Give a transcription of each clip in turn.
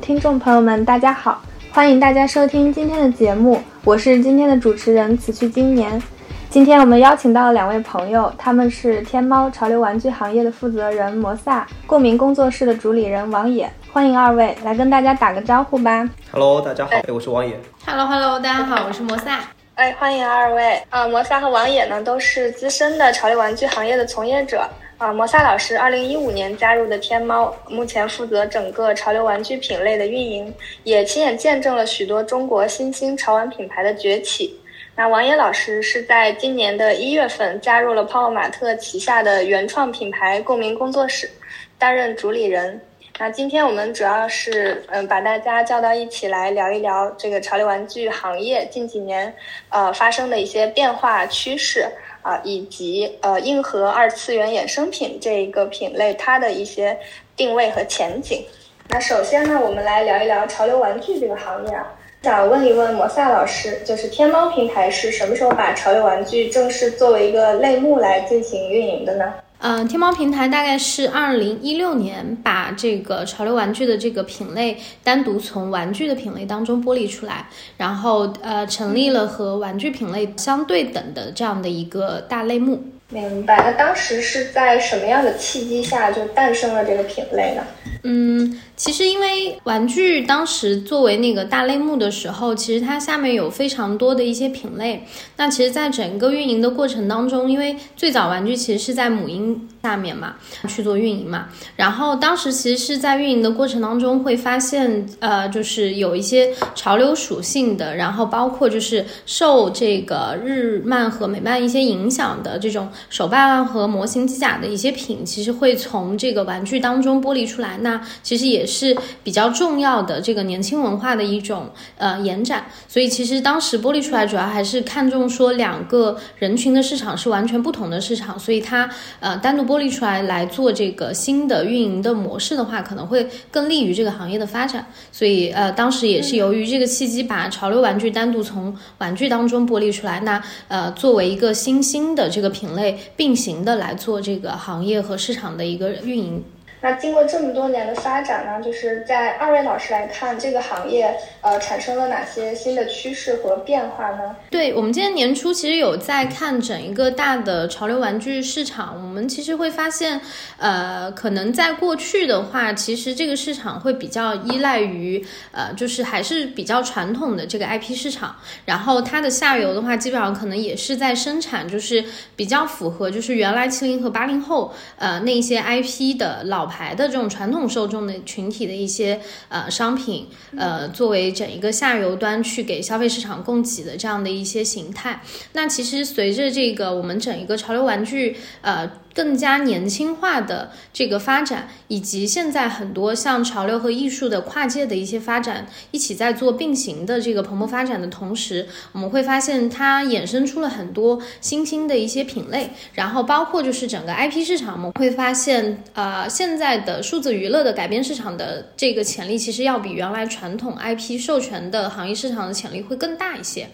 听众朋友们，大家好，欢迎大家收听今天的节目，我是今天的主持人此去经年。今天我们邀请到了两位朋友，他们是天猫潮流玩具行业的负责人摩萨，共鸣工作室的主理人王野。欢迎二位来跟大家打个招呼吧。Hello，大家好，哎，我是王野。Hello Hello，大家好，我是摩萨。哎，欢迎二位。呃，摩萨和王野呢都是资深的潮流玩具行业的从业者。啊，摩萨老师二零一五年加入的天猫，目前负责整个潮流玩具品类的运营，也亲眼见证了许多中国新兴潮玩品牌的崛起。那王野老师是在今年的一月份加入了泡泡玛特旗下的原创品牌共鸣工作室，担任主理人。那今天我们主要是嗯把大家叫到一起来聊一聊这个潮流玩具行业近几年呃发生的一些变化趋势啊，以及呃硬核二次元衍生品这一个品类它的一些定位和前景。那首先呢，我们来聊一聊潮流玩具这个行业啊。想问一问摩萨老师，就是天猫平台是什么时候把潮流玩具正式作为一个类目来进行运营的呢？嗯，天猫平台大概是二零一六年把这个潮流玩具的这个品类单独从玩具的品类当中剥离出来，然后呃成立了和玩具品类相对等的这样的一个大类目。明白。那当时是在什么样的契机下就诞生了这个品类呢？嗯。其实，因为玩具当时作为那个大类目的时候，其实它下面有非常多的一些品类。那其实，在整个运营的过程当中，因为最早玩具其实是在母婴下面嘛去做运营嘛，然后当时其实是在运营的过程当中会发现，呃，就是有一些潮流属性的，然后包括就是受这个日漫和美漫一些影响的这种手办和模型机甲的一些品，其实会从这个玩具当中剥离出来。那其实也。是比较重要的这个年轻文化的一种呃延展，所以其实当时剥离出来主要还是看重说两个人群的市场是完全不同的市场，所以它呃单独剥离出来来做这个新的运营的模式的话，可能会更利于这个行业的发展。所以呃当时也是由于这个契机，把潮流玩具单独从玩具当中剥离出来，那呃作为一个新兴的这个品类并行的来做这个行业和市场的一个运营。那经过这么多年的发展呢，就是在二位老师来看，这个行业呃产生了哪些新的趋势和变化呢？对我们今年年初其实有在看整一个大的潮流玩具市场，我们其实会发现，呃，可能在过去的话，其实这个市场会比较依赖于呃，就是还是比较传统的这个 IP 市场，然后它的下游的话，基本上可能也是在生产，就是比较符合就是原来七零和八零后呃那些 IP 的老。牌的这种传统受众的群体的一些呃商品，呃作为整一个下游端去给消费市场供给的这样的一些形态。那其实随着这个我们整一个潮流玩具呃。更加年轻化的这个发展，以及现在很多像潮流和艺术的跨界的一些发展，一起在做并行的这个蓬勃发展的同时，我们会发现它衍生出了很多新兴的一些品类，然后包括就是整个 IP 市场，我们会发现，呃，现在的数字娱乐的改编市场的这个潜力，其实要比原来传统 IP 授权的行业市场的潜力会更大一些。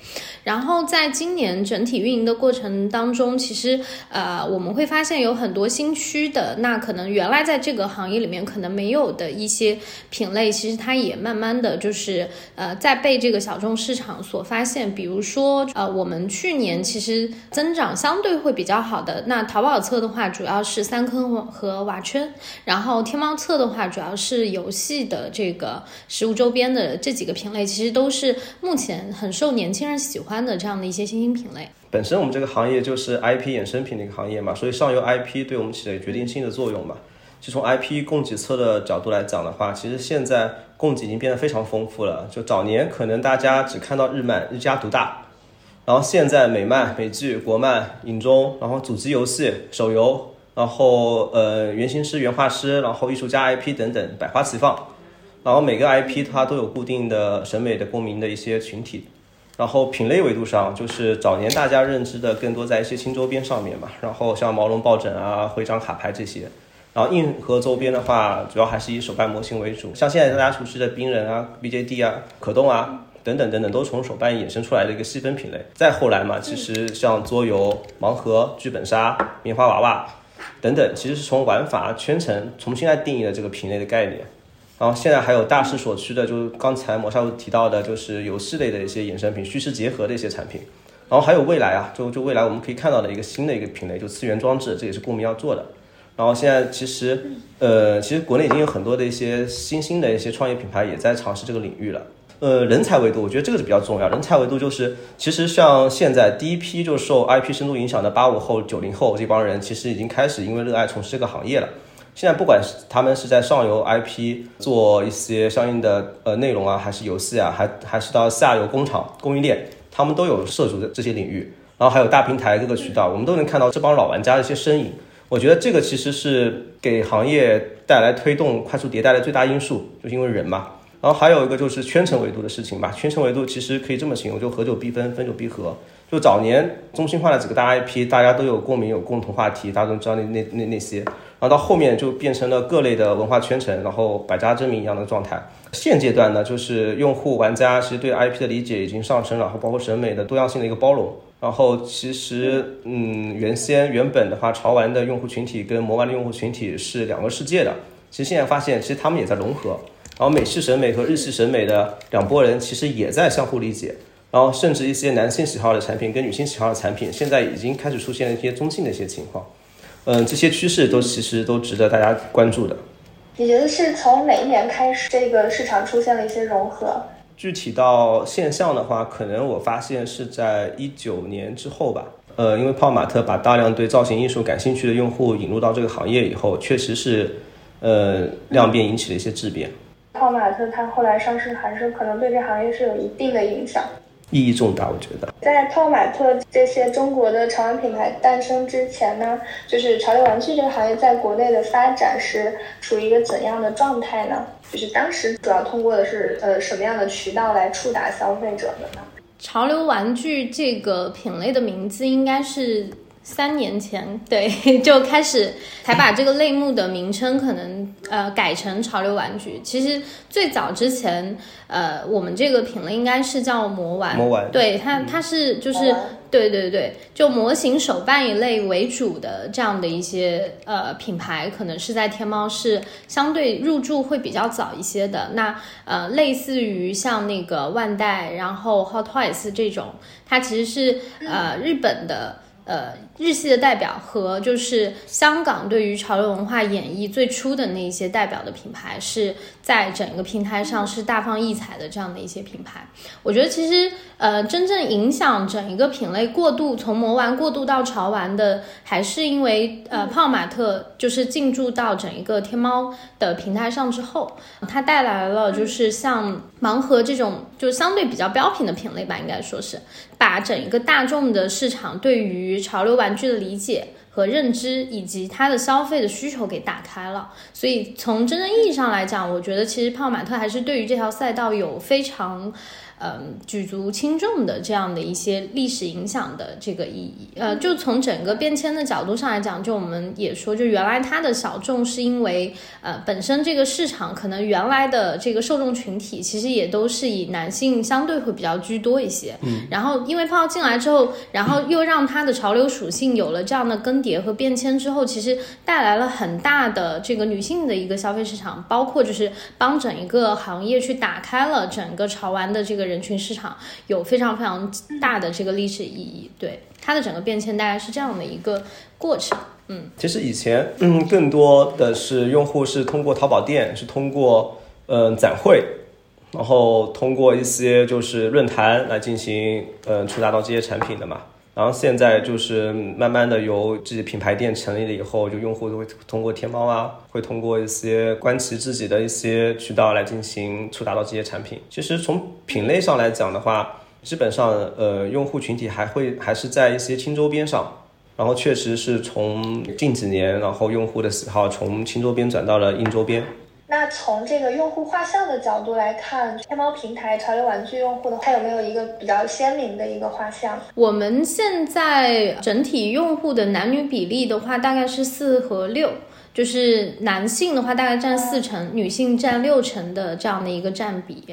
然后在今年整体运营的过程当中，其实呃，我们会发现有。有很多新区的，那可能原来在这个行业里面可能没有的一些品类，其实它也慢慢的就是呃在被这个小众市场所发现。比如说呃，我们去年其实增长相对会比较好的，那淘宝侧的话主要是三坑和瓦圈，然后天猫侧的话主要是游戏的这个实物周边的这几个品类，其实都是目前很受年轻人喜欢的这样的一些新兴品类。本身我们这个行业就是 IP 衍生品的一个行业嘛，所以上游 IP 对我们起了决定性的作用嘛。就从 IP 供给侧的角度来讲的话，其实现在供给已经变得非常丰富了。就早年可能大家只看到日漫，日家独大，然后现在美漫、美剧、国漫、影中，然后主机游戏、手游，然后呃原型师、原画师，然后艺术家 IP 等等百花齐放，然后每个 IP 它都有固定的审美的共鸣的一些群体。然后品类维度上，就是早年大家认知的更多在一些轻周边上面嘛，然后像毛绒抱枕啊、徽章卡牌这些。然后硬核周边的话，主要还是以手办模型为主，像现在大家熟悉的冰人啊、BJD 啊、可动啊等等等等，都从手办衍生出来的一个细分品类。再后来嘛，其实像桌游、盲盒、剧本杀、棉花娃娃等等，其实是从玩法、圈层重新来定义了这个品类的概念。然后现在还有大势所趋的，就是刚才魔少提到的，就是游戏类的一些衍生品、虚实结合的一些产品。然后还有未来啊，就就未来我们可以看到的一个新的一个品类，就次元装置，这也是公民要做的。然后现在其实，呃，其实国内已经有很多的一些新兴的一些创业品牌也在尝试这个领域了。呃，人才维度，我觉得这个是比较重要。人才维度就是，其实像现在第一批就受 IP 深度影响的八五后、九零后这帮人，其实已经开始因为热爱从事这个行业了。现在不管是他们是在上游 IP 做一些相应的呃内容啊，还是游戏啊，还还是到下游工厂供应链，他们都有涉足的这些领域。然后还有大平台各个渠道，我们都能看到这帮老玩家的一些身影。我觉得这个其实是给行业带来推动快速迭代的最大因素，就是因为人嘛。然后还有一个就是圈层维度的事情吧，圈层维度其实可以这么形容，就合久必分，分久必合。就早年中心化的几个大 IP，大家都有共鸣，有共同话题，大家都知道那那那那些。然后到后面就变成了各类的文化圈层，然后百家争鸣一样的状态。现阶段呢，就是用户玩家其实对 IP 的理解已经上升了，然后包括审美的多样性的一个包容。然后其实嗯，原先原本的话，潮玩的用户群体跟魔玩的用户群体是两个世界的。其实现在发现，其实他们也在融合。然后美式审美和日系审美的两拨人其实也在相互理解。然后甚至一些男性喜好的产品跟女性喜好的产品，现在已经开始出现了一些中性的一些情况。嗯，这些趋势都其实都值得大家关注的。你觉得是从哪一年开始，这个市场出现了一些融合？具体到现象的话，可能我发现是在一九年之后吧。呃，因为泡泡玛特把大量对造型艺术感兴趣的用户引入到这个行业以后，确实是呃量变引起了一些质变。泡泡玛特它后来上市，还是可能对这行业是有一定的影响。意义重大，我觉得。在泡玛特这些中国的潮玩品牌诞生之前呢，就是潮流玩具这个行业在国内的发展是处于一个怎样的状态呢？就是当时主要通过的是呃什么样的渠道来触达消费者的呢？潮流玩具这个品类的名字应该是。三年前，对，就开始才把这个类目的名称可能呃改成潮流玩具。其实最早之前，呃，我们这个品类应该是叫魔玩。魔玩，对它，它是就是对对对，就模型手办一类为主的这样的一些呃品牌，可能是在天猫是相对入驻会比较早一些的。那呃，类似于像那个万代，然后 Hot Toys 这种，它其实是呃日本的。呃，日系的代表和就是香港对于潮流文化演绎最初的那些代表的品牌，是在整个平台上是大放异彩的这样的一些品牌。我觉得其实呃，真正影响整一个品类过渡从魔玩过渡到潮玩的，还是因为呃泡玛特就是进驻到整一个天猫的平台上之后，它带来了就是像盲盒这种就相对比较标品的品类吧，应该说是。把整一个大众的市场对于潮流玩具的理解和认知，以及它的消费的需求给打开了。所以从真正意义上来讲，我觉得其实泡玛特还是对于这条赛道有非常。嗯，举足轻重的这样的一些历史影响的这个意义，呃，就从整个变迁的角度上来讲，就我们也说，就原来它的小众是因为，呃，本身这个市场可能原来的这个受众群体其实也都是以男性相对会比较居多一些，嗯，然后因为泡进来之后，然后又让它的潮流属性有了这样的更迭和变迁之后，其实带来了很大的这个女性的一个消费市场，包括就是帮整一个行业去打开了整个潮玩的这个。人群市场有非常非常大的这个历史意义，对它的整个变迁大概是这样的一个过程。嗯，其实以前嗯 更多的是用户是通过淘宝店，是通过嗯展会，然后通过一些就是论坛来进行嗯触达到这些产品的嘛。然后现在就是慢慢的由自己品牌店成立了以后，就用户都会通过天猫啊，会通过一些关其自己的一些渠道来进行触达到这些产品。其实从品类上来讲的话，基本上呃用户群体还会还是在一些轻周边上。然后确实是从近几年，然后用户的喜好从轻周边转到了硬周边。那从这个用户画像的角度来看，天猫平台潮流玩具用户的它有没有一个比较鲜明的一个画像？我们现在整体用户的男女比例的话，大概是四和六。就是男性的话大概占四成，女性占六成的这样的一个占比。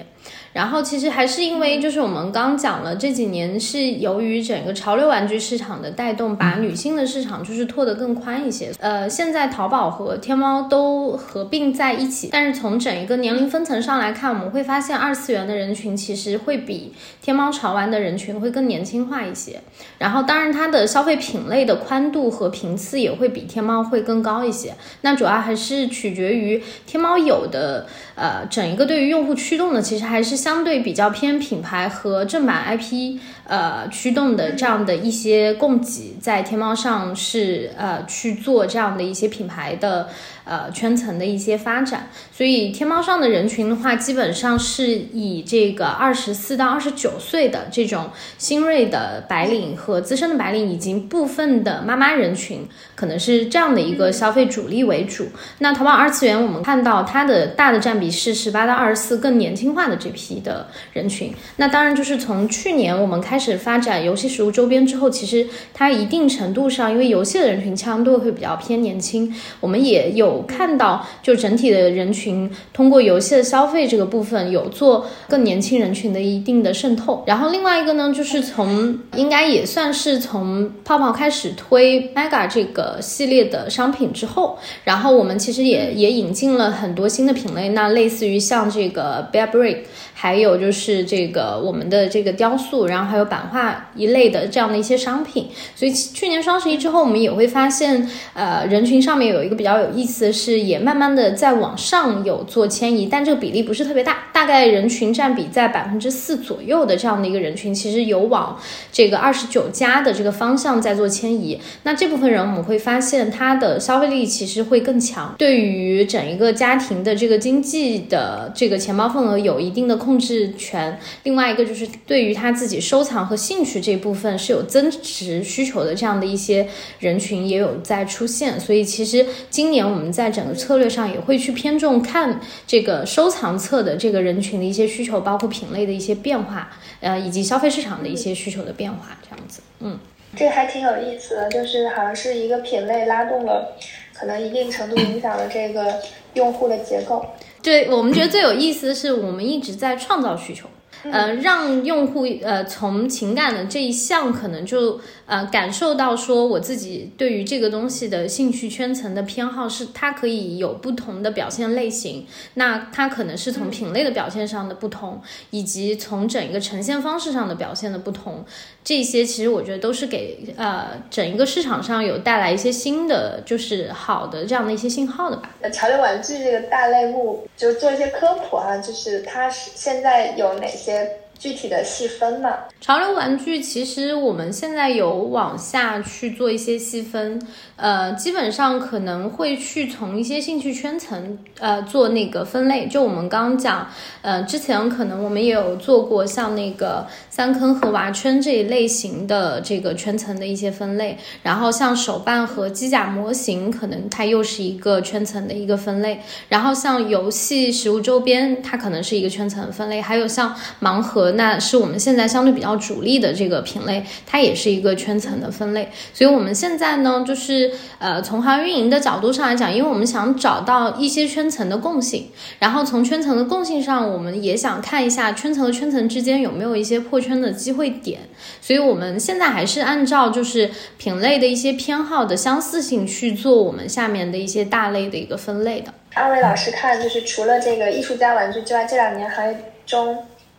然后其实还是因为，就是我们刚讲了，这几年是由于整个潮流玩具市场的带动，把女性的市场就是拓得更宽一些。呃，现在淘宝和天猫都合并在一起，但是从整一个年龄分层上来看，我们会发现二次元的人群其实会比天猫潮玩的人群会更年轻化一些。然后当然它的消费品类的宽度和频次也会比天猫会更高一些。那主要还是取决于天猫有的呃整一个对于用户驱动的，其实还是。相对比较偏品牌和正版 IP，呃驱动的这样的一些供给，在天猫上是呃去做这样的一些品牌的。呃，圈层的一些发展，所以天猫上的人群的话，基本上是以这个二十四到二十九岁的这种新锐的白领和资深的白领，以及部分的妈妈人群，可能是这样的一个消费主力为主。那淘宝二次元，我们看到它的大的占比是十八到二十四，更年轻化的这批的人群。那当然就是从去年我们开始发展游戏实物周边之后，其实它一定程度上，因为游戏的人群相对会比较偏年轻，我们也有。看到就整体的人群通过游戏的消费这个部分有做更年轻人群的一定的渗透，然后另外一个呢，就是从应该也算是从泡泡开始推 Mega 这个系列的商品之后，然后我们其实也也引进了很多新的品类，那类似于像这个 Bear Brick，还有就是这个我们的这个雕塑，然后还有版画一类的这样的一些商品，所以去年双十一之后，我们也会发现，呃，人群上面有一个比较有意思的。是也慢慢的在往上有做迁移，但这个比例不是特别大，大概人群占比在百分之四左右的这样的一个人群，其实有往这个二十九加的这个方向在做迁移。那这部分人我们会发现他的消费力其实会更强，对于整一个家庭的这个经济的这个钱包份额有一定的控控制权。另外一个就是对于他自己收藏和兴趣这部分是有增值需求的这样的一些人群也有在出现。所以其实今年我们。在整个策略上也会去偏重看这个收藏侧的这个人群的一些需求，包括品类的一些变化，呃，以及消费市场的一些需求的变化，这样子。嗯，这还挺有意思的，就是好像是一个品类拉动了，可能一定程度影响了这个用户的结构。对我们觉得最有意思的是，我们一直在创造需求。呃，让用户呃从情感的这一项可能就呃感受到说我自己对于这个东西的兴趣圈层的偏好是它可以有不同的表现类型，那它可能是从品类的表现上的不同，以及从整一个呈现方式上的表现的不同，这些其实我觉得都是给呃整一个市场上有带来一些新的就是好的这样的一些信号的吧。潮流玩具这个大类目就做一些科普啊，就是它是现在有哪些？é, 具体的细分嘛，潮流玩具其实我们现在有往下去做一些细分，呃，基本上可能会去从一些兴趣圈层呃做那个分类。就我们刚讲，呃，之前可能我们也有做过像那个三坑和娃圈这一类型的这个圈层的一些分类，然后像手办和机甲模型，可能它又是一个圈层的一个分类，然后像游戏实物周边，它可能是一个圈层分类，还有像盲盒。那是我们现在相对比较主力的这个品类，它也是一个圈层的分类。所以，我们现在呢，就是呃，从行业运营的角度上来讲，因为我们想找到一些圈层的共性，然后从圈层的共性上，我们也想看一下圈层和圈层之间有没有一些破圈的机会点。所以，我们现在还是按照就是品类的一些偏好的相似性去做我们下面的一些大类的一个分类的。二位老师看，就是除了这个艺术家玩具之外，这两年行业中。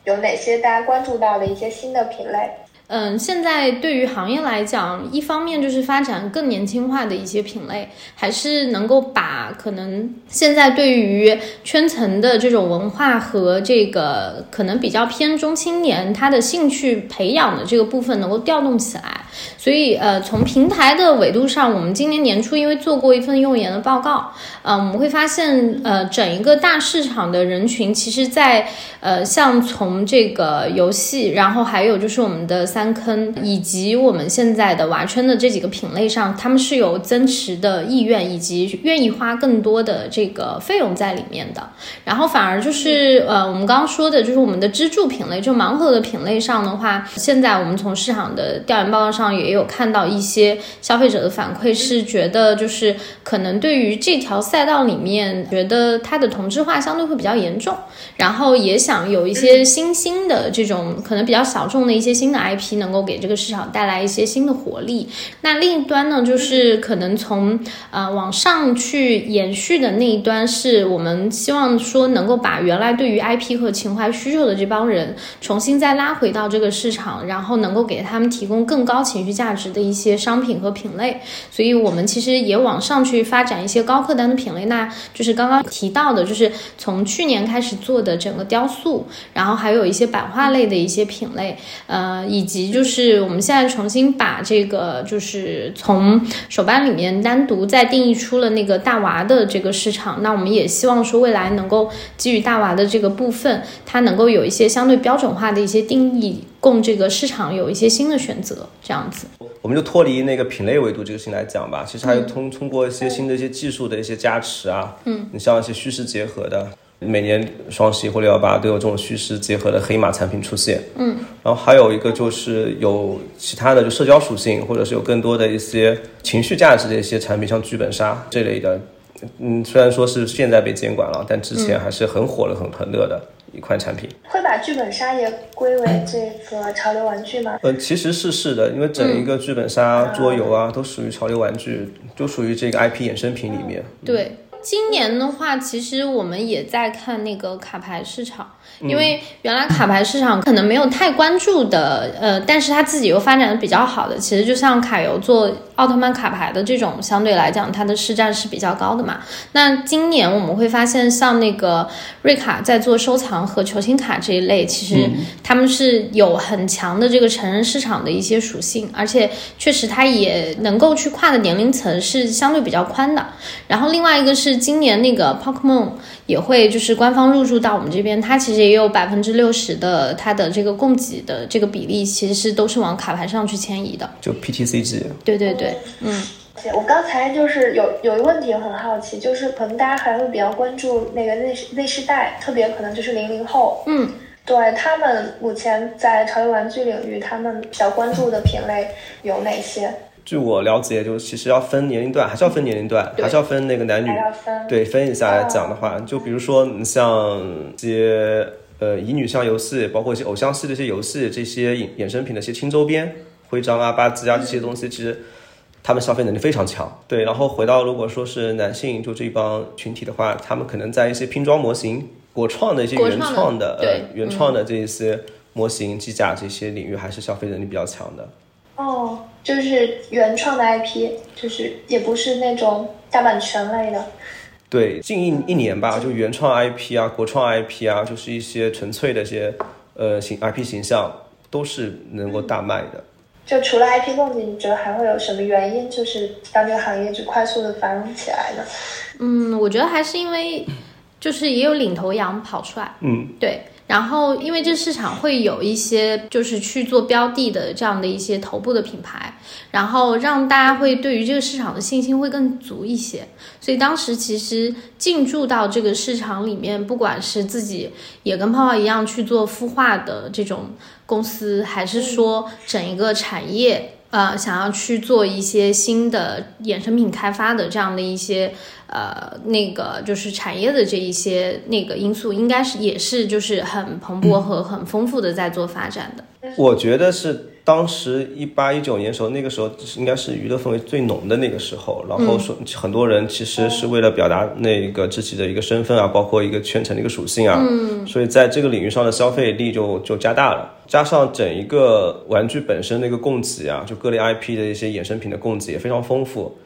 有哪些大家关注到的一些新的品类？嗯，现在对于行业来讲，一方面就是发展更年轻化的一些品类，还是能够把可能现在对于圈层的这种文化和这个可能比较偏中青年他的兴趣培养的这个部分能够调动起来。所以，呃，从平台的维度上，我们今年年初因为做过一份用研的报告，嗯，我们会发现，呃，整一个大市场的人群，其实，在呃，像从这个游戏，然后还有就是我们的三坑，以及我们现在的娃圈的这几个品类上，他们是有增持的意愿，以及愿意花更多的这个费用在里面的。然后反而就是，呃，我们刚刚说的就是我们的支柱品类，就盲盒的品类上的话，现在我们从市场的调研报告上。上也有看到一些消费者的反馈，是觉得就是可能对于这条赛道里面，觉得它的同质化相对会比较严重，然后也想有一些新兴的这种可能比较小众的一些新的 IP，能够给这个市场带来一些新的活力。那另一端呢，就是可能从呃往上去延续的那一端，是我们希望说能够把原来对于 IP 和情怀需求的这帮人重新再拉回到这个市场，然后能够给他们提供更高情绪价值的一些商品和品类。所以我们其实也往上去发展一些高客单的品类，那就是刚刚提到的，就是从去年开始做的整个雕塑，然后还有一些版画类的一些品类，呃，以及就是我们现在重新把这个就是从手办里面单独再定义出了那个大娃的这个市场，那我们也希望说未来能够基于大娃的这个部分，它能够有一些相对标准化的一些定义，供这个市场有一些新的选择，这样子。我们就脱离那个品类维度这个事情来讲吧，其实还有通通过一些新的一些技术的一些加持啊，嗯，你像一些虚实结合的，每年双十一或六幺八都有这种虚实结合的黑马产品出现，嗯，然后还有一个就是有其他的就社交属性，或者是有更多的一些情绪价值的一些产品，像剧本杀这类的，嗯，虽然说是现在被监管了，但之前还是很火的、很很热的一款产品。会把剧本杀也归为这个潮流玩具吗？呃，其实是是的，因为整一个剧本杀、桌游啊，都属于潮流玩具，都属于这个 IP 衍生品里面。对，今年的话，其实我们也在看那个卡牌市场，因为原来卡牌市场可能没有太关注的，呃，但是它自己又发展的比较好的，其实就像卡游做奥特曼卡牌的这种，相对来讲它的市占是比较高的嘛。那今年我们会发现，像那个瑞卡在做收藏和球星卡这一类，其实他们是有很强的这个成人市场的一些属性，而且确实它也能够去跨的年龄层是相对比较宽的。然后另外一个是今年那个 Pokemon 也会就是官方入驻到我们这边，它其实也有百分之六十的它的这个供给的这个比例，其实是都是往卡牌上去迁移的。就 PTCG，对对对，嗯。我刚才就是有有一个问题很好奇，就是可能大家还会比较关注那个 Z Z 世代，特别可能就是零零后，嗯，对他们目前在潮流玩具领域，他们比较关注的品类有哪些？据我了解，就是其实要分年龄段，还是要分年龄段，还是要分那个男女，还要分对分一下来讲的话，就比如说你像一些呃乙女向游戏，包括一些偶像系的一些游戏，这些衍衍生品的一些轻周边、徽章啊、八字啊这些东西，其实。他们消费能力非常强，对。然后回到如果说是男性，就这帮群体的话，他们可能在一些拼装模型、国创的一些原创的呃原创的这一些模型、机甲这些领域，还是消费能力比较强的。哦，就是原创的 IP，就是也不是那种大版权类的。对，近一一年吧，就原创 IP 啊、国创 IP 啊，就是一些纯粹的一些呃形 IP 形象，都是能够大卖的。就除了 IP 供给，你觉得还会有什么原因，就是让这个行业就快速的繁荣起来呢？嗯，我觉得还是因为，就是也有领头羊跑出来。嗯，对。然后，因为这市场会有一些就是去做标的的这样的一些头部的品牌，然后让大家会对于这个市场的信心会更足一些。所以当时其实进驻到这个市场里面，不管是自己也跟泡泡一样去做孵化的这种公司，还是说整一个产业。呃，想要去做一些新的衍生品开发的这样的一些呃，那个就是产业的这一些那个因素，应该是也是就是很蓬勃和很丰富的在做发展的。我觉得是当时一八一九年时候，那个时候应该是娱乐氛围最浓的那个时候，然后说很多人其实是为了表达那个自己的一个身份啊，包括一个圈层的一个属性啊，嗯，所以在这个领域上的消费力就就加大了。加上整一个玩具本身的一个供给啊，就各类 IP 的一些衍生品的供给也非常丰富，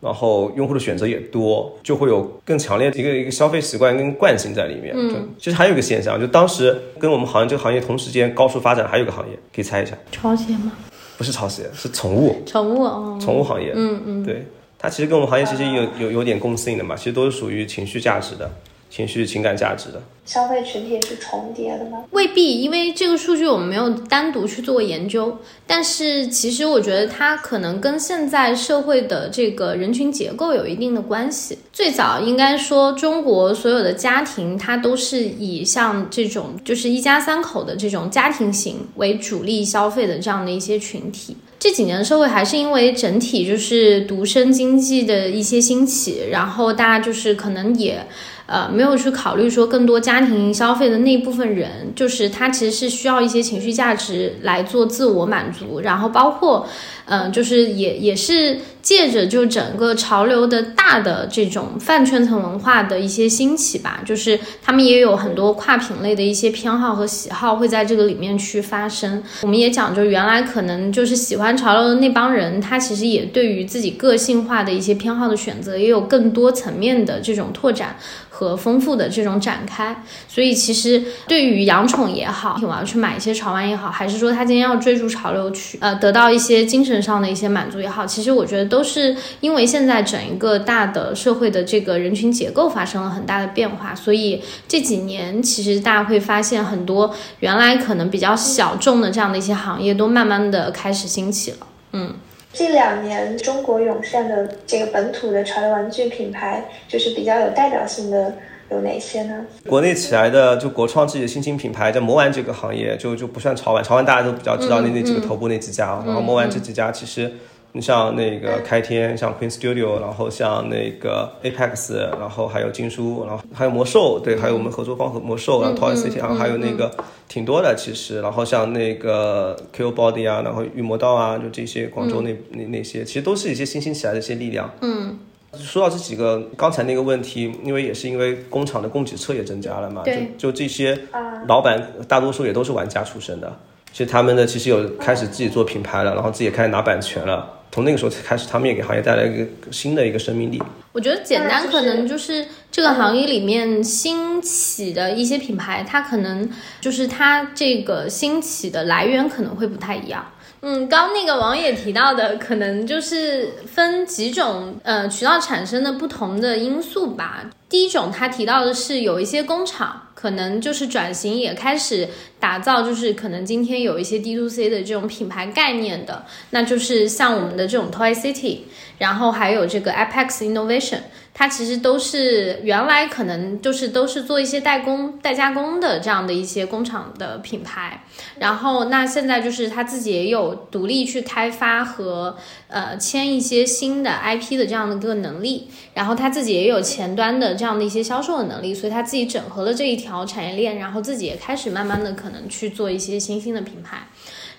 然后用户的选择也多，就会有更强烈的一个一个消费习惯跟惯性在里面。嗯，其实还有一个现象，就当时跟我们行业这个行业同时间高速发展，还有一个行业可以猜一下，潮鞋吗？不是潮鞋，是宠物。宠物哦，宠物行业。嗯嗯，对，它其实跟我们行业其实有有有点共性的嘛，其实都是属于情绪价值的。情绪情感价值的消费群体是重叠的吗？未必，因为这个数据我们没有单独去做研究。但是其实我觉得它可能跟现在社会的这个人群结构有一定的关系。最早应该说，中国所有的家庭它都是以像这种就是一家三口的这种家庭型为主力消费的这样的一些群体。这几年社会还是因为整体就是独生经济的一些兴起，然后大家就是可能也。呃，没有去考虑说更多家庭消费的那一部分人，就是他其实是需要一些情绪价值来做自我满足，然后包括，嗯，就是也也是借着就整个潮流的大的这种饭圈层文化的一些兴起吧，就是他们也有很多跨品类的一些偏好和喜好会在这个里面去发生。我们也讲，就原来可能就是喜欢潮流的那帮人，他其实也对于自己个性化的一些偏好的选择，也有更多层面的这种拓展。和丰富的这种展开，所以其实对于养宠也好，我要去买一些潮玩也好，还是说他今天要追逐潮流去呃得到一些精神上的一些满足也好，其实我觉得都是因为现在整一个大的社会的这个人群结构发生了很大的变化，所以这几年其实大家会发现很多原来可能比较小众的这样的一些行业都慢慢的开始兴起了，嗯。这两年，中国涌现的这个本土的潮流玩具品牌，就是比较有代表性的有哪些呢？国内起来的就国创自己的新兴品牌，在魔玩这个行业，就就不算潮玩，潮玩大家都比较知道那那几个头部那几家，然后魔玩这几家其实。你像那个开天，像 Queen Studio，然后像那个 Apex，然后还有金书，然后还有魔兽，对，还有我们合作方和魔兽，然后 Toy City，然后还有那个挺多的其实，然后像那个 Q Body 啊，然后御魔道啊，就这些广州那那那些，其实都是一些新兴起来的一些力量。嗯，说到这几个刚才那个问题，因为也是因为工厂的供给侧也增加了嘛，就就这些老板大多数也都是玩家出身的，其实他们呢其实有开始自己做品牌了，然后自己也开始拿版权了。从那个时候才开始，他们也给行业带来一个新的一个生命力。我觉得简单可能就是这个行业里面兴起的一些品牌，它可能就是它这个兴起的来源可能会不太一样。嗯，刚那个网友提到的，可能就是分几种呃渠道产生的不同的因素吧。第一种，他提到的是有一些工厂可能就是转型也开始打造，就是可能今天有一些 D to C 的这种品牌概念的，那就是像我们的这种 Toy City，然后还有这个 Apex Innovation。它其实都是原来可能就是都是做一些代工、代加工的这样的一些工厂的品牌，然后那现在就是他自己也有独立去开发和呃签一些新的 IP 的这样的一个能力，然后他自己也有前端的这样的一些销售的能力，所以他自己整合了这一条产业链，然后自己也开始慢慢的可能去做一些新兴的品牌。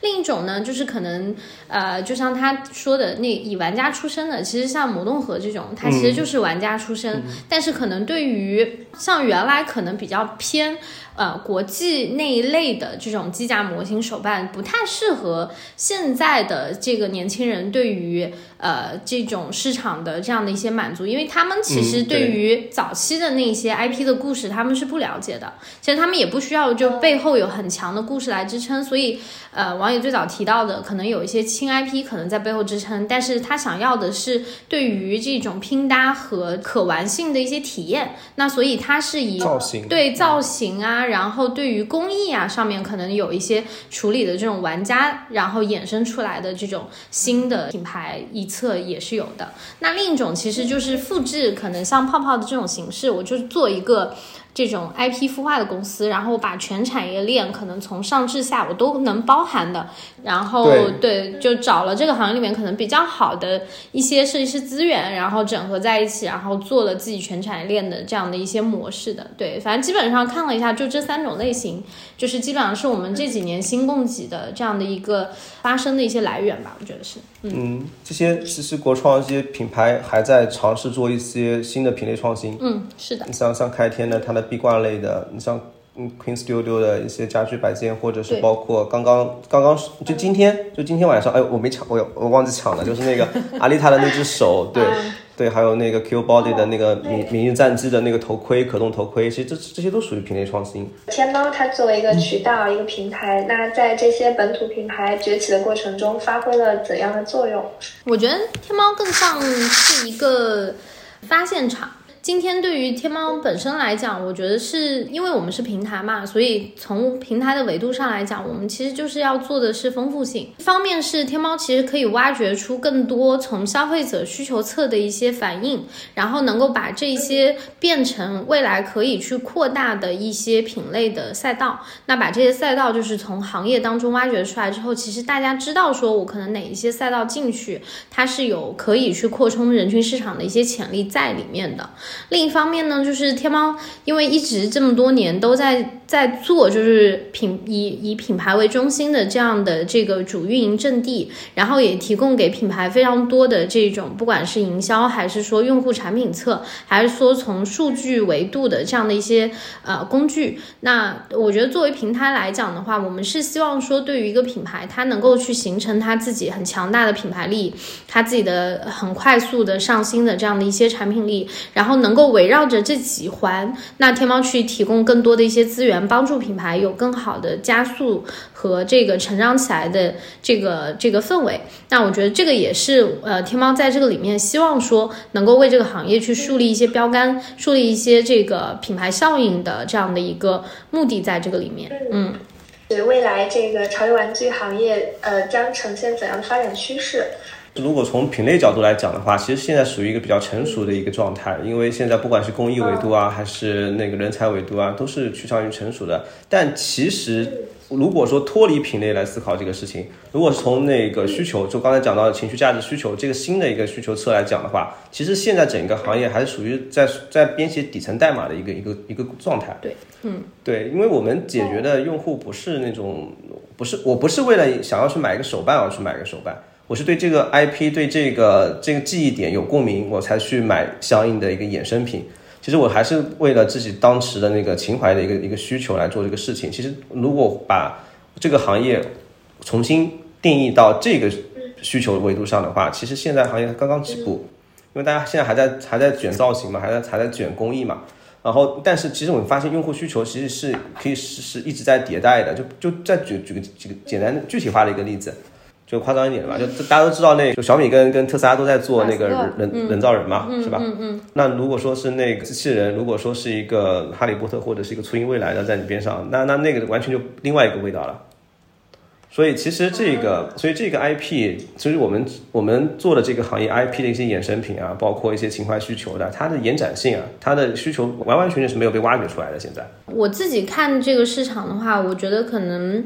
另一种呢，就是可能，呃，就像他说的那以玩家出身的，其实像魔动盒这种，它其实就是玩家出身，但是可能对于像原来可能比较偏。呃，国际那一类的这种机甲模型手办不太适合现在的这个年轻人对于呃这种市场的这样的一些满足，因为他们其实对于早期的那些 IP 的故事他们是不了解的，其实他们也不需要就背后有很强的故事来支撑，所以呃，网友最早提到的可能有一些轻 IP 可能在背后支撑，但是他想要的是对于这种拼搭和可玩性的一些体验，那所以他是以造型对造型啊。然后对于工艺啊上面可能有一些处理的这种玩家，然后衍生出来的这种新的品牌一侧也是有的。那另一种其实就是复制，可能像泡泡的这种形式，我就做一个。这种 IP 孵化的公司，然后把全产业链可能从上至下我都能包含的，然后对，就找了这个行业里面可能比较好的一些设计师资源，然后整合在一起，然后做了自己全产业链的这样的一些模式的。对，反正基本上看了一下，就这三种类型，就是基本上是我们这几年新供给的这样的一个发生的一些来源吧，我觉得是。嗯，这些其实国创这些品牌还在尝试做一些新的品类创新。嗯，是的。像像开天的，它的壁挂类的，你像嗯 Queen Studio 的一些家居摆件，或者是包括刚刚刚刚就今天就今天晚上，哎，我没抢，我我忘记抢了，就是那个 阿丽塔的那只手，对。对，还有那个 Q Body 的那个明明日战机的那个头盔，可动头盔，其实这这些都属于品类创新。天猫它作为一个渠道、一个平台，那在这些本土品牌崛起的过程中，发挥了怎样的作用？我觉得天猫更像是一个发现场。今天对于天猫本身来讲，我觉得是因为我们是平台嘛，所以从平台的维度上来讲，我们其实就是要做的是丰富性。一方面是天猫其实可以挖掘出更多从消费者需求侧的一些反应，然后能够把这些变成未来可以去扩大的一些品类的赛道。那把这些赛道就是从行业当中挖掘出来之后，其实大家知道说我可能哪一些赛道进去，它是有可以去扩充人群市场的一些潜力在里面的。另一方面呢，就是天猫，因为一直这么多年都在在做，就是品以以品牌为中心的这样的这个主运营阵地，然后也提供给品牌非常多的这种，不管是营销还是说用户产品侧，还是说从数据维度的这样的一些呃工具。那我觉得作为平台来讲的话，我们是希望说，对于一个品牌，它能够去形成它自己很强大的品牌力，它自己的很快速的上新的这样的一些产品力，然后能够围绕着这几环，那天猫去提供更多的一些资源，帮助品牌有更好的加速和这个成长起来的这个这个氛围。那我觉得这个也是呃，天猫在这个里面希望说能够为这个行业去树立一些标杆，树立一些这个品牌效应的这样的一个目的，在这个里面，嗯。对未来这个潮流玩具行业，呃，将呈现怎样的发展趋势？如果从品类角度来讲的话，其实现在属于一个比较成熟的一个状态，因为现在不管是工艺维度啊，还是那个人才维度啊，都是趋向于成熟的。但其实，如果说脱离品类来思考这个事情，如果从那个需求，就刚才讲到的情绪价值需求这个新的一个需求侧来讲的话，其实现在整个行业还是属于在在编写底层代码的一个一个一个状态。对，嗯，对，因为我们解决的用户不是那种，不是我不是为了想要去买一个手办而去买一个手办。我是对这个 IP 对这个这个记忆点有共鸣，我才去买相应的一个衍生品。其实我还是为了自己当时的那个情怀的一个一个需求来做这个事情。其实如果把这个行业重新定义到这个需求维度上的话，其实现在行业刚刚起步，因为大家现在还在还在卷造型嘛，还在还在卷工艺嘛。然后，但是其实我们发现用户需求其实是可以是是一直在迭代的。就就再举举个几个简单的具体化的一个例子。就夸张一点吧，就大家都知道，那就小米跟跟特斯拉都在做那个人人造人嘛，是吧？嗯嗯。那如果说是那个机器人，如果说是一个哈利波特或者是一个初音未来的在你边上，那那那个完全就另外一个味道了。所以其实这个，所以这个 IP，其实我们我们做的这个行业 IP 的一些衍生品啊，包括一些情怀需求的，它的延展性啊，它的需求完完全全是没有被挖掘出来的。现在我自己看这个市场的话，我觉得可能。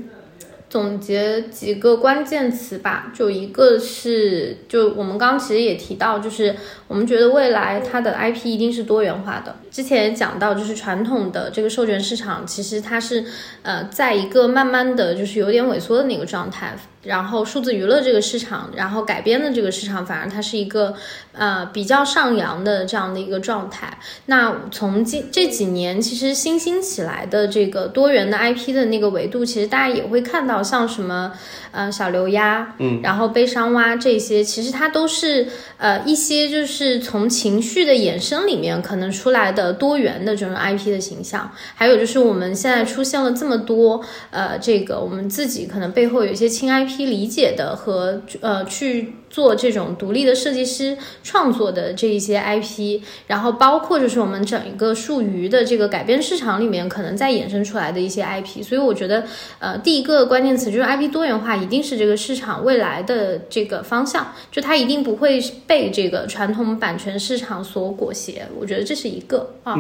总结几个关键词吧，就一个是，就我们刚刚其实也提到，就是我们觉得未来它的 IP 一定是多元化的。之前也讲到，就是传统的这个授权市场，其实它是呃，在一个慢慢的就是有点萎缩的那个状态。然后数字娱乐这个市场，然后改编的这个市场，反而它是一个呃比较上扬的这样的一个状态。那从今这几年，其实新兴起来的这个多元的 IP 的那个维度，其实大家也会看到，像什么呃小刘鸭，嗯，然后悲伤蛙这些，其实它都是呃一些就是从情绪的衍生里面可能出来的多元的这种 IP 的形象。还有就是我们现在出现了这么多呃这个我们自己可能背后有一些轻 IP。理解的和呃去。做这种独立的设计师创作的这一些 IP，然后包括就是我们整一个数娱的这个改编市场里面可能在衍生出来的一些 IP，所以我觉得呃第一个关键词就是 IP 多元化一定是这个市场未来的这个方向，就它一定不会被这个传统版权市场所裹挟，我觉得这是一个啊。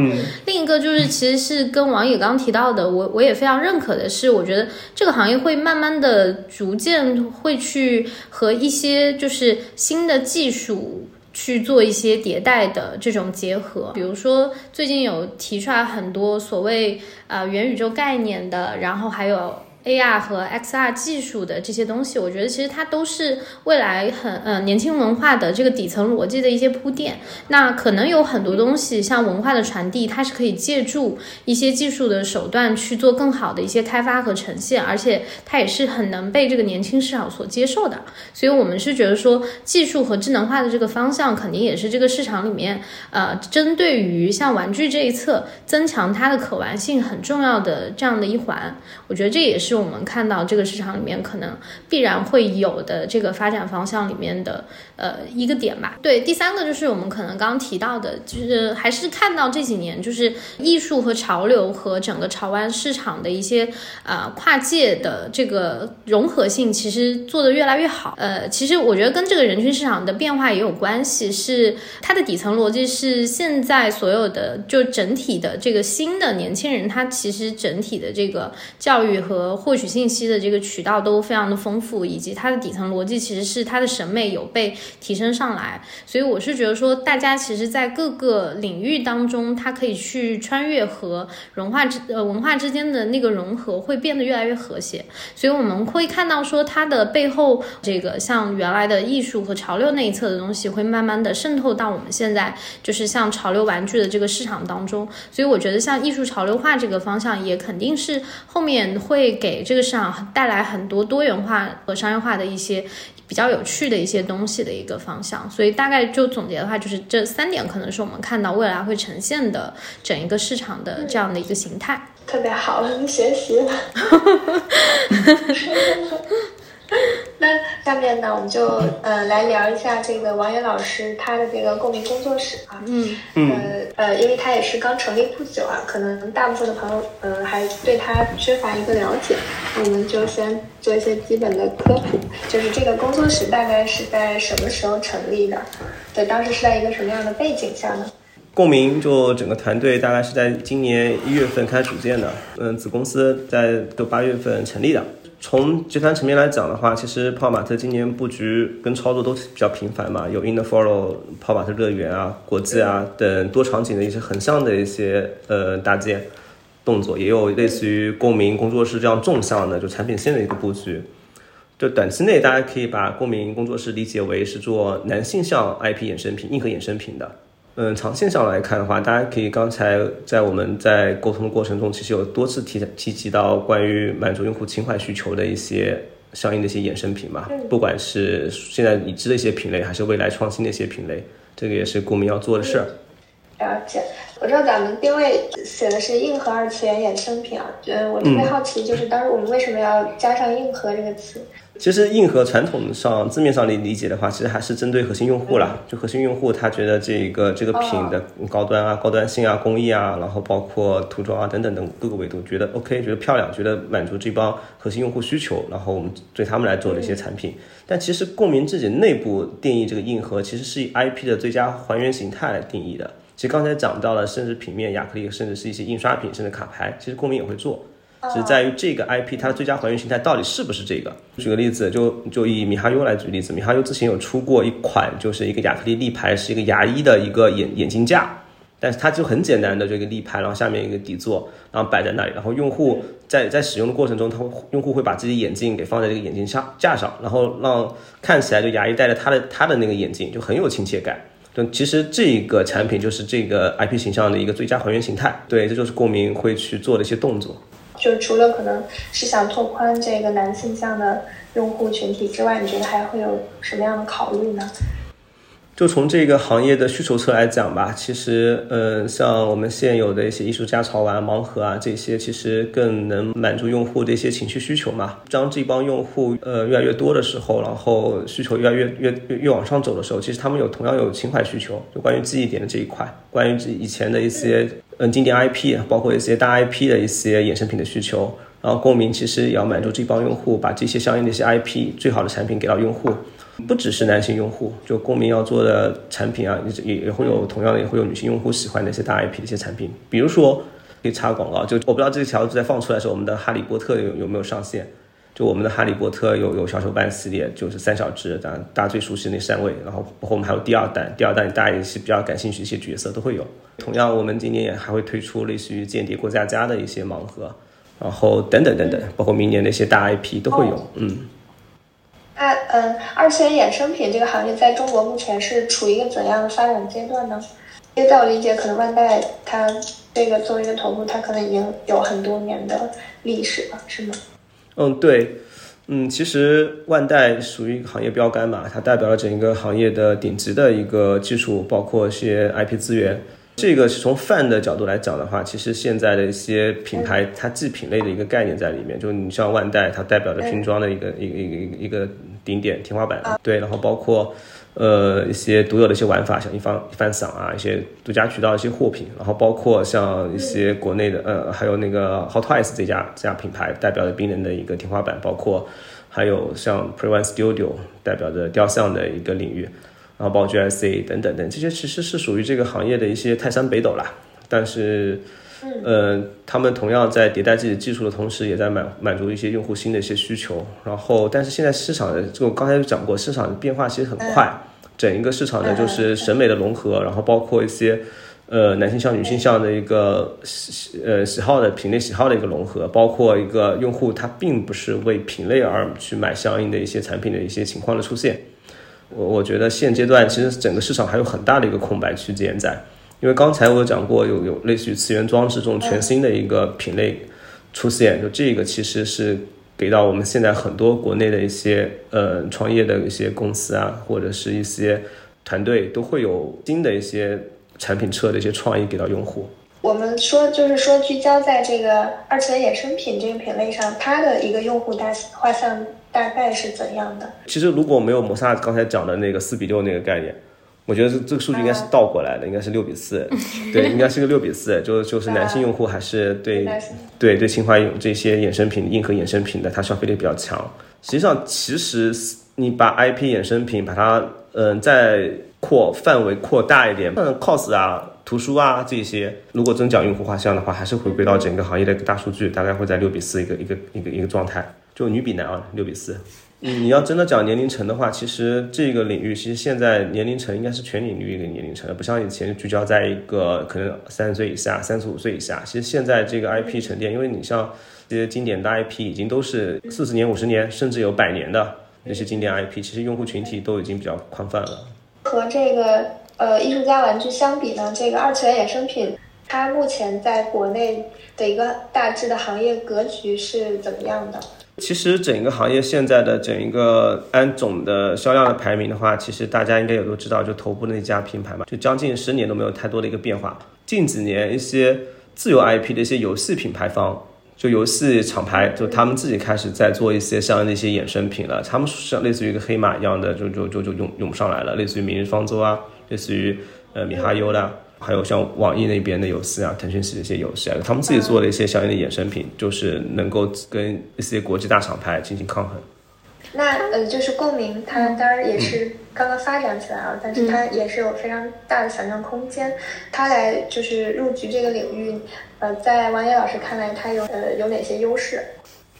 另一个就是其实是跟王野刚刚提到的，我我也非常认可的是，我觉得这个行业会慢慢的逐渐会去和一些就是。是新的技术去做一些迭代的这种结合，比如说最近有提出来很多所谓啊元宇宙概念的，然后还有。AR 和 XR 技术的这些东西，我觉得其实它都是未来很呃年轻文化的这个底层逻辑的一些铺垫。那可能有很多东西，像文化的传递，它是可以借助一些技术的手段去做更好的一些开发和呈现，而且它也是很能被这个年轻市场所接受的。所以我们是觉得说，技术和智能化的这个方向，肯定也是这个市场里面呃，针对于像玩具这一侧增强它的可玩性很重要的这样的一环。我觉得这也是。是我们看到这个市场里面可能必然会有的这个发展方向里面的呃一个点吧。对，第三个就是我们可能刚提到的，就是还是看到这几年就是艺术和潮流和整个潮玩市场的一些呃跨界的这个融合性，其实做得越来越好。呃，其实我觉得跟这个人群市场的变化也有关系，是它的底层逻辑是现在所有的就整体的这个新的年轻人，他其实整体的这个教育和获取信息的这个渠道都非常的丰富，以及它的底层逻辑其实是它的审美有被提升上来。所以我是觉得说，大家其实，在各个领域当中，它可以去穿越和融化之呃文化之间的那个融合会变得越来越和谐。所以我们会看到说，它的背后这个像原来的艺术和潮流那一侧的东西，会慢慢的渗透到我们现在就是像潮流玩具的这个市场当中。所以我觉得像艺术潮流化这个方向，也肯定是后面会给这个市场带来很多多元化和商业化的一些比较有趣的一些东西的一个方向。所以大概就总结的话，就是这三点可能是我们看到未来会呈现的整一个市场的这样的一个形态。特别好，学习了。那下面呢，我们就呃来聊一下这个王岩老师他的这个共鸣工作室啊。嗯呃呃，因为他也是刚成立不久啊，可能大部分的朋友呃还对他缺乏一个了解。我们就先做一些基本的科普，就是这个工作室大概是在什么时候成立的？对，当时是在一个什么样的背景下呢？共鸣就整个团队大概是在今年一月份开始组建的，嗯，子公司在都八月份成立的。从集团层面来讲的话，其实泡玛特今年布局跟操作都比较频繁嘛，有 In the Follow 泡玛特乐园啊、国际啊等多场景的一些横向的一些呃搭建动作，也有类似于共鸣工作室这样纵向的就产品线的一个布局。就短期内，大家可以把共鸣工作室理解为是做男性向 IP 衍生品、硬核衍生品的。嗯，长线上来看的话，大家可以刚才在我们在沟通的过程中，其实有多次提提及到关于满足用户情怀需求的一些相应的一些衍生品嘛，不管是现在已知的一些品类，还是未来创新的一些品类，这个也是顾明要做的事儿。了解，我知道咱们定位写的是硬核二次元衍生品啊，嗯，我特别好奇，就是当时我们为什么要加上硬核这个词？其实硬核传统上字面上理理解的话，其实还是针对核心用户啦。就核心用户他觉得这个这个品的高端啊、高端性啊、工艺啊，然后包括涂装啊等等等各个维度，觉得 OK，觉得漂亮，觉得满足这帮核心用户需求，然后我们对他们来做的一些产品。但其实共鸣自己内部定义这个硬核，其实是以 IP 的最佳还原形态来定义的。其实刚才讲到了，甚至平面、亚克力，甚至是一些印刷品，甚至卡牌，其实共鸣也会做。只在于这个 IP 它的最佳还原形态到底是不是这个？举个例子，就就以米哈游来举例子，米哈游之前有出过一款，就是一个亚克力立牌，是一个牙医的一个眼眼镜架，但是它就很简单的这个立牌，然后下面一个底座，然后摆在那里，然后用户在在使用的过程中，他用户会把自己眼镜给放在这个眼镜上架上，然后让看起来就牙医戴着他的他的那个眼镜就很有亲切感。就其实这个产品就是这个 IP 形象的一个最佳还原形态。对，这就是共鸣会去做的一些动作。就除了可能是想拓宽这个男性向的用户群体之外，你觉得还会有什么样的考虑呢？就从这个行业的需求侧来讲吧，其实，呃，像我们现有的一些艺术家潮玩、盲盒啊，这些其实更能满足用户的一些情绪需求嘛。当这帮用户呃越来越多的时候，然后需求越来越越越越往上走的时候，其实他们有同样有情怀需求，就关于记忆点的这一块，关于以前的一些嗯经典 IP，包括一些大 IP 的一些衍生品的需求。然后共鸣其实也要满足这帮用户，把这些相应的一些 IP 最好的产品给到用户。不只是男性用户，就公民要做的产品啊，也也会有同样的也会有女性用户喜欢的一些大 IP 的一些产品，比如说可以插广告，就我不知道这条在放出来的时候，我们的哈利波特有有没有上线？就我们的哈利波特有有小手办系列，就是三小只，大家大家最熟悉那三位，然后包括我们还有第二弹，第二弹大家也是比较感兴趣一些角色都会有。同样，我们今年也还会推出类似于间谍过家家的一些盲盒，然后等等等等，包括明年的一些大 IP 都会有，嗯。那嗯，二次元衍生品这个行业在中国目前是处于一个怎样的发展阶段呢？因为在我理解，可能万代它这个作为一个头部，它可能已经有很多年的历史了，是吗？嗯，对，嗯，其实万代属于一个行业标杆嘛，它代表了整一个行业的顶级的一个技术，包括一些 IP 资源。这个是从泛的角度来讲的话，其实现在的一些品牌，它既品类的一个概念在里面，就你像万代，它代表着拼装的一个一一个一个顶点天花板，对，然后包括呃一些独有的一些玩法，像一方一番赏啊，一些独家渠道一些货品，然后包括像一些国内的呃还有那个 Hot Toys 这家这家品牌代表的冰人的一个天花板，包括还有像 Pre One Studio 代表着雕像的一个领域。然后包括 GSC 等等等，这些其实是属于这个行业的一些泰山北斗啦。但是，呃，他们同样在迭代自己的技术的同时，也在满满足一些用户新的一些需求。然后，但是现在市场的，就我刚才讲过，市场的变化其实很快。整一个市场呢，就是审美的融合，然后包括一些呃男性向、女性向的一个喜呃喜好的品类喜好的一个融合，包括一个用户他并不是为品类而去买相应的一些产品的一些情况的出现。我我觉得现阶段其实整个市场还有很大的一个空白区间在，因为刚才我讲过，有有类似于次元装置这种全新的一个品类出现，就这个其实是给到我们现在很多国内的一些呃创业的一些公司啊，或者是一些团队都会有新的一些产品车的一些创意给到用户。我们说就是说聚焦在这个二次元衍生品这个品类上，它的一个用户大画像。大概是怎样的？其实如果没有摩萨刚才讲的那个四比六那个概念，我觉得这这个数据应该是倒过来的，应该是六比四。对，应该是个六比四，就就是男性用户还是对对对情怀用这些衍生品、硬核衍生品的，它消费力比较强。实际上，其实你把 IP 衍生品把它嗯再扩范围扩大一点，像 cos 啊、图书啊这些，如果真讲用户画像的话，还是回归到整个行业的一个大数据，大概会在六比四一个一个一个一个状态。就女比男啊，六比四。你要真的讲年龄层的话，其实这个领域其实现在年龄层应该是全领域一个年龄层，不像以前聚焦在一个可能三十岁以下、三十五岁以下。其实现在这个 IP 沉淀，因为你像这些经典的 IP 已经都是四十年、五十年，甚至有百年的那些经典 IP，其实用户群体都已经比较宽泛了。和这个呃艺术家玩具相比呢，这个二次元衍生品它目前在国内的一个大致的行业格局是怎么样的？其实整个行业现在的整一个按总的销量的排名的话，其实大家应该也都知道，就头部那家品牌嘛，就将近十年都没有太多的一个变化。近几年一些自由 IP 的一些游戏品牌方，就游戏厂牌，就他们自己开始在做一些像那些衍生品了。他们像类似于一个黑马一样的，就就就就涌涌上来了，类似于明日方舟啊，类似于呃米哈游的。还有像网易那边的游戏啊，腾讯系的一些游戏啊，他们自己做的一些相应的衍生品，就是能够跟一些国际大厂牌进行抗衡。那呃，就是共鸣，它当然也是刚刚发展起来了，但是它也是有非常大的想象空间。它来就是入局这个领域，呃，在王野老师看来，它有呃有哪些优势？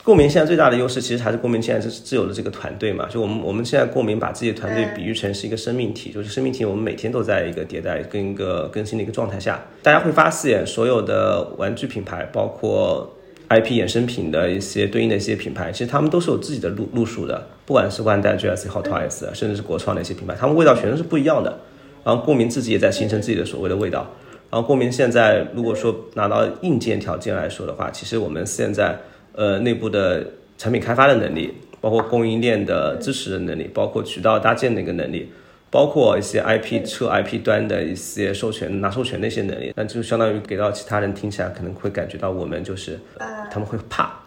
共鸣现在最大的优势，其实还是共鸣现在是自有的这个团队嘛。就我们我们现在共鸣把自己的团队比喻成是一个生命体，就是生命体，我们每天都在一个迭代跟一个更新的一个状态下。大家会发现，所有的玩具品牌，包括 IP 衍生品的一些对应的一些品牌，其实他们都是有自己的路路数的。不管是万代、GS、Hot Toys，甚至是国创的一些品牌，他们味道全都是不一样的。然后共鸣自己也在形成自己的所谓的味道。然后共鸣现在如果说拿到硬件条件来说的话，其实我们现在。呃，内部的产品开发的能力，包括供应链的支持的能力，包括渠道搭建的一个能力，包括一些 IP 测 IP 端的一些授权拿授权的一些能力，那就相当于给到其他人听起来可能会感觉到我们就是他们会怕。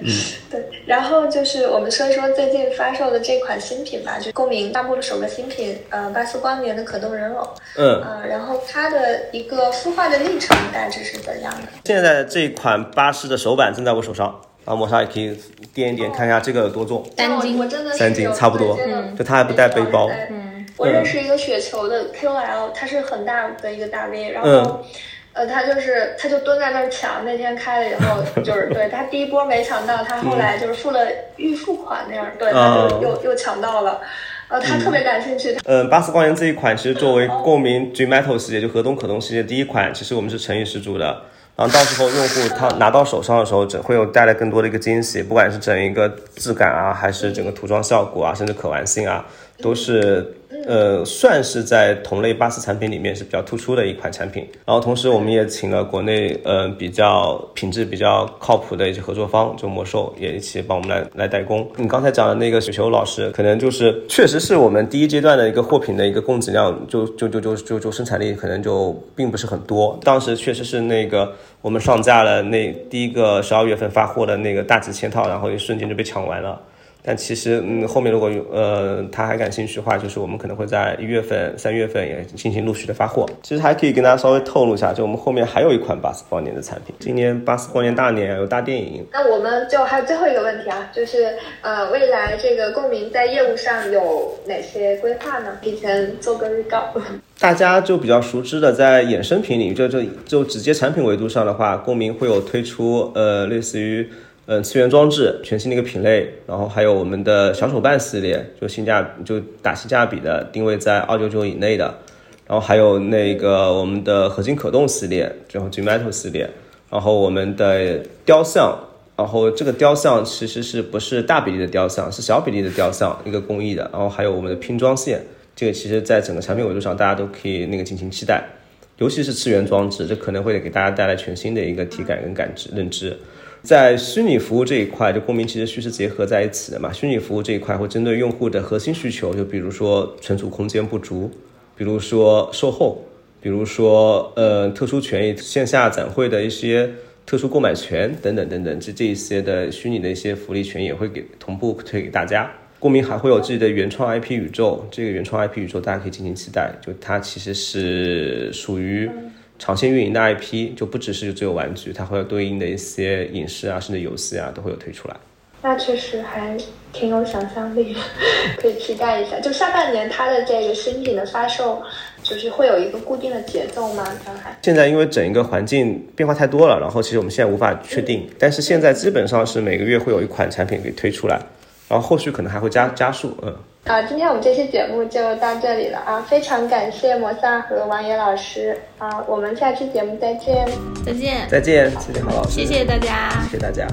嗯，对。然后就是我们说一说最近发售的这款新品吧，就共鸣发布的首个新品，呃，巴斯光年的可动人偶。嗯。呃，然后它的一个孵化的历程大致是怎样的？现在这款巴斯的手板正在我手上，然后磨砂也可以掂一掂，看一下这个有多重。三斤，我真的三斤差不多。嗯。就它还不带背包。嗯。我认识一个雪球的 KOL，它是很大的一个大 V，然后。呃，他就是，他就蹲在那儿抢。那天开了以后，就是 对他第一波没抢到，他后来就是付了预付款那样，对，他就又又抢到了。呃，他特别感兴趣。嗯，巴斯光年这一款其实作为共鸣 Dream Metal 系列，就河东可动系列第一款，其实我们是诚意十足的。然后到时候用户他拿到手上的时候，整会有带来更多的一个惊喜，不管是整一个质感啊，还是整个涂装效果啊，甚至可玩性啊，都是。呃，算是在同类巴斯产品里面是比较突出的一款产品。然后同时，我们也请了国内呃比较品质比较靠谱的一些合作方，就魔兽也一起帮我们来来代工。你刚才讲的那个雪球老师，可能就是确实是我们第一阶段的一个货品的一个供给量，就就就就就就生产力可能就并不是很多。当时确实是那个我们上架了那第一个十二月份发货的那个大几千套，然后一瞬间就被抢完了。但其实，嗯，后面如果有呃他还感兴趣的话，就是我们可能会在一月份、三月份也进行陆续的发货。其实还可以跟大家稍微透露一下，就我们后面还有一款巴斯光年的产品。今年巴斯光年大年有大电影。那我们就还有最后一个问题啊，就是呃，未来这个共鸣在业务上有哪些规划呢？提前做个预告。大家就比较熟知的，在衍生品领域，就就就直接产品维度上的话，共鸣会有推出呃类似于。嗯，次元装置全新的一个品类，然后还有我们的小手办系列，就性价就打性价比的，定位在二九九以内的，然后还有那个我们的合金可动系列，然后 G Metal 系列，然后我们的雕像，然后这个雕像其实是不是大比例的雕像，是小比例的雕像，一个工艺的，然后还有我们的拼装线，这个其实在整个产品维度上，大家都可以那个进行期待，尤其是次元装置，这可能会给大家带来全新的一个体感跟感知认知。在虚拟服务这一块，就公民其实虚实结合在一起的嘛。虚拟服务这一块会针对用户的核心需求，就比如说存储空间不足，比如说售后，比如说呃特殊权益、线下展会的一些特殊购买权等等等等，这这一些的虚拟的一些福利权也会给同步推给大家。公民还会有自己的原创 IP 宇宙，这个原创 IP 宇宙大家可以进行期待，就它其实是属于。长线运营的 IP 就不只是只有玩具，它会有对应的一些影视啊，甚至游戏啊，都会有推出来。那确实还挺有想象力，可以期待一下。就下半年它的这个新品的发售，就是会有一个固定的节奏吗？上海现在因为整一个环境变化太多了，然后其实我们现在无法确定，但是现在基本上是每个月会有一款产品给推出来，然后后续可能还会加加速，嗯。啊，今天我们这期节目就到这里了啊！非常感谢摩萨和王野老师啊，我们下期节目再见，再见，再见，谢谢郝老师，谢谢大家，谢谢大家。